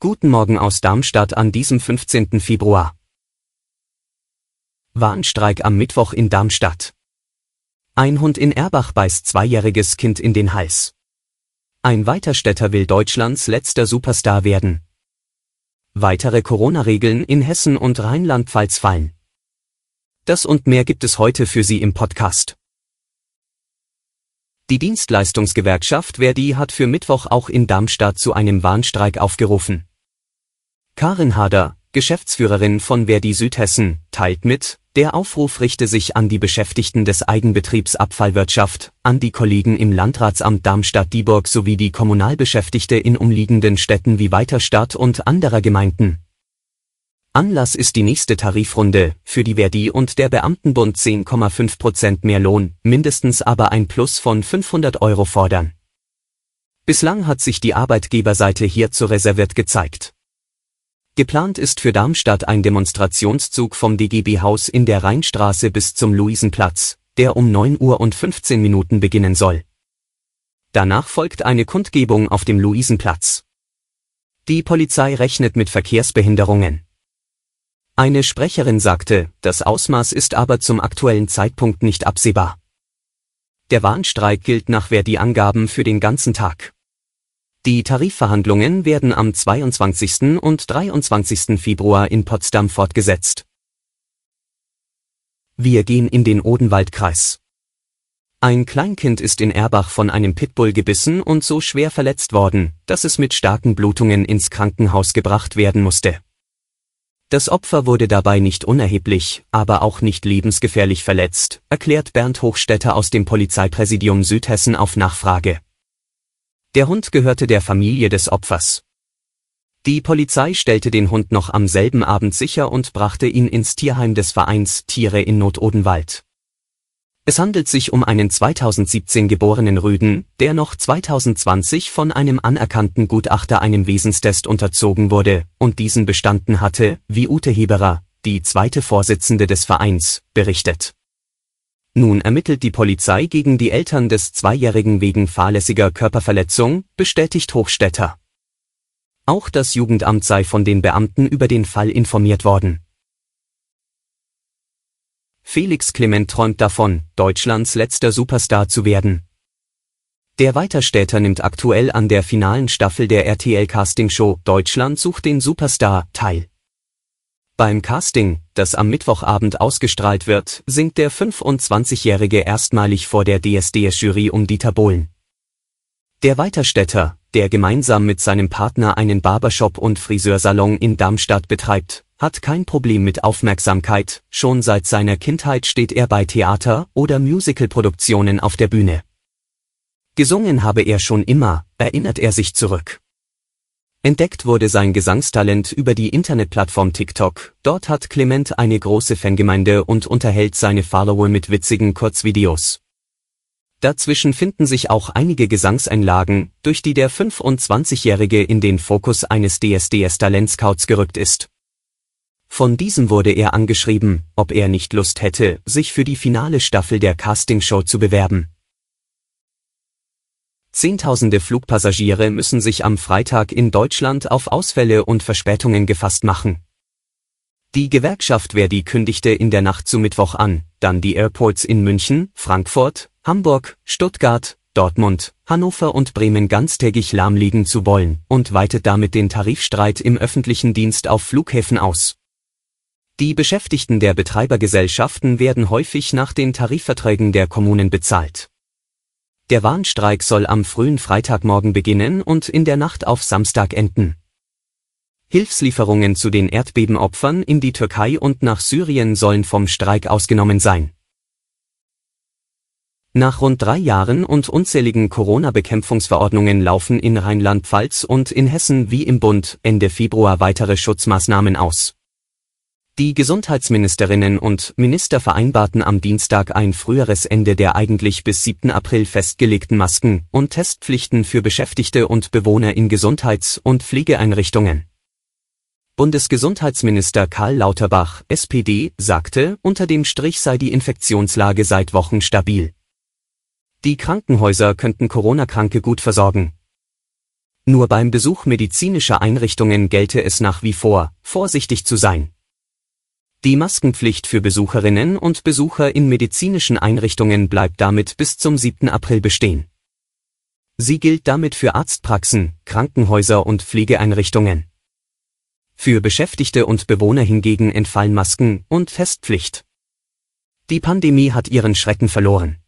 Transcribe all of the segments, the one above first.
Guten Morgen aus Darmstadt an diesem 15. Februar. Warnstreik am Mittwoch in Darmstadt. Ein Hund in Erbach beißt zweijähriges Kind in den Hals. Ein Weiterstädter will Deutschlands letzter Superstar werden. Weitere Corona-Regeln in Hessen und Rheinland-Pfalz fallen. Das und mehr gibt es heute für Sie im Podcast. Die Dienstleistungsgewerkschaft Verdi hat für Mittwoch auch in Darmstadt zu einem Warnstreik aufgerufen. Karin Hader, Geschäftsführerin von Verdi Südhessen, teilt mit, der Aufruf richte sich an die Beschäftigten des Eigenbetriebs Abfallwirtschaft, an die Kollegen im Landratsamt Darmstadt-Dieburg sowie die Kommunalbeschäftigte in umliegenden Städten wie Weiterstadt und anderer Gemeinden. Anlass ist die nächste Tarifrunde, für die Verdi und der Beamtenbund 10,5 Prozent mehr Lohn, mindestens aber ein Plus von 500 Euro fordern. Bislang hat sich die Arbeitgeberseite hierzu reserviert gezeigt. Geplant ist für Darmstadt ein Demonstrationszug vom DGB-Haus in der Rheinstraße bis zum Luisenplatz, der um 9 Uhr und 15 Minuten beginnen soll. Danach folgt eine Kundgebung auf dem Luisenplatz. Die Polizei rechnet mit Verkehrsbehinderungen. Eine Sprecherin sagte, das Ausmaß ist aber zum aktuellen Zeitpunkt nicht absehbar. Der Warnstreik gilt nach Verdi-Angaben für den ganzen Tag. Die Tarifverhandlungen werden am 22. und 23. Februar in Potsdam fortgesetzt. Wir gehen in den Odenwaldkreis. Ein Kleinkind ist in Erbach von einem Pitbull gebissen und so schwer verletzt worden, dass es mit starken Blutungen ins Krankenhaus gebracht werden musste. Das Opfer wurde dabei nicht unerheblich, aber auch nicht lebensgefährlich verletzt, erklärt Bernd Hochstetter aus dem Polizeipräsidium Südhessen auf Nachfrage. Der Hund gehörte der Familie des Opfers. Die Polizei stellte den Hund noch am selben Abend sicher und brachte ihn ins Tierheim des Vereins Tiere in Not-Odenwald. Es handelt sich um einen 2017 geborenen Rüden, der noch 2020 von einem anerkannten Gutachter einem Wesenstest unterzogen wurde und diesen bestanden hatte, wie Ute Heberer, die zweite Vorsitzende des Vereins, berichtet. Nun ermittelt die Polizei gegen die Eltern des Zweijährigen wegen fahrlässiger Körperverletzung, bestätigt Hochstädter. Auch das Jugendamt sei von den Beamten über den Fall informiert worden. Felix Clement träumt davon, Deutschlands letzter Superstar zu werden. Der Weiterstädter nimmt aktuell an der finalen Staffel der RTL Casting Show Deutschland sucht den Superstar teil. Beim Casting, das am Mittwochabend ausgestrahlt wird, singt der 25-Jährige erstmalig vor der DSDS-Jury um Dieter Bohlen. Der Weiterstädter, der gemeinsam mit seinem Partner einen Barbershop und Friseursalon in Darmstadt betreibt, hat kein Problem mit Aufmerksamkeit, schon seit seiner Kindheit steht er bei Theater- oder Musicalproduktionen auf der Bühne. Gesungen habe er schon immer, erinnert er sich zurück. Entdeckt wurde sein Gesangstalent über die Internetplattform TikTok, dort hat Clement eine große Fangemeinde und unterhält seine Follower mit witzigen Kurzvideos. Dazwischen finden sich auch einige Gesangseinlagen, durch die der 25-Jährige in den Fokus eines DSDS-Talentscouts gerückt ist. Von diesem wurde er angeschrieben, ob er nicht Lust hätte, sich für die finale Staffel der Castingshow zu bewerben. Zehntausende Flugpassagiere müssen sich am Freitag in Deutschland auf Ausfälle und Verspätungen gefasst machen. Die Gewerkschaft Verdi kündigte in der Nacht zu Mittwoch an, dann die Airports in München, Frankfurt, Hamburg, Stuttgart, Dortmund, Hannover und Bremen ganztägig lahmlegen zu wollen und weitet damit den Tarifstreit im öffentlichen Dienst auf Flughäfen aus. Die Beschäftigten der Betreibergesellschaften werden häufig nach den Tarifverträgen der Kommunen bezahlt. Der Warnstreik soll am frühen Freitagmorgen beginnen und in der Nacht auf Samstag enden. Hilfslieferungen zu den Erdbebenopfern in die Türkei und nach Syrien sollen vom Streik ausgenommen sein. Nach rund drei Jahren und unzähligen Corona-Bekämpfungsverordnungen laufen in Rheinland-Pfalz und in Hessen wie im Bund Ende Februar weitere Schutzmaßnahmen aus. Die Gesundheitsministerinnen und Minister vereinbarten am Dienstag ein früheres Ende der eigentlich bis 7. April festgelegten Masken- und Testpflichten für Beschäftigte und Bewohner in Gesundheits- und Pflegeeinrichtungen. Bundesgesundheitsminister Karl Lauterbach, SPD, sagte, unter dem Strich sei die Infektionslage seit Wochen stabil. Die Krankenhäuser könnten Corona-Kranke gut versorgen. Nur beim Besuch medizinischer Einrichtungen gelte es nach wie vor, vorsichtig zu sein. Die Maskenpflicht für Besucherinnen und Besucher in medizinischen Einrichtungen bleibt damit bis zum 7. April bestehen. Sie gilt damit für Arztpraxen, Krankenhäuser und Pflegeeinrichtungen. Für Beschäftigte und Bewohner hingegen entfallen Masken- und Testpflicht. Die Pandemie hat ihren Schrecken verloren.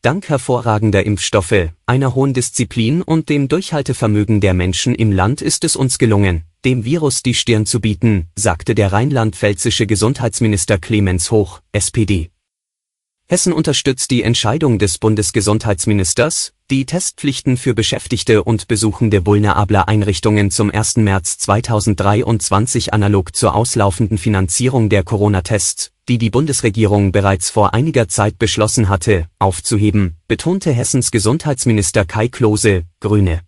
Dank hervorragender Impfstoffe, einer hohen Disziplin und dem Durchhaltevermögen der Menschen im Land ist es uns gelungen, dem Virus die Stirn zu bieten, sagte der rheinland-pfälzische Gesundheitsminister Clemens Hoch, SPD. Hessen unterstützt die Entscheidung des Bundesgesundheitsministers, die Testpflichten für Beschäftigte und Besuchende vulnerabler Einrichtungen zum 1. März 2023 analog zur auslaufenden Finanzierung der Corona-Tests die die Bundesregierung bereits vor einiger Zeit beschlossen hatte, aufzuheben, betonte Hessens Gesundheitsminister Kai Klose, Grüne.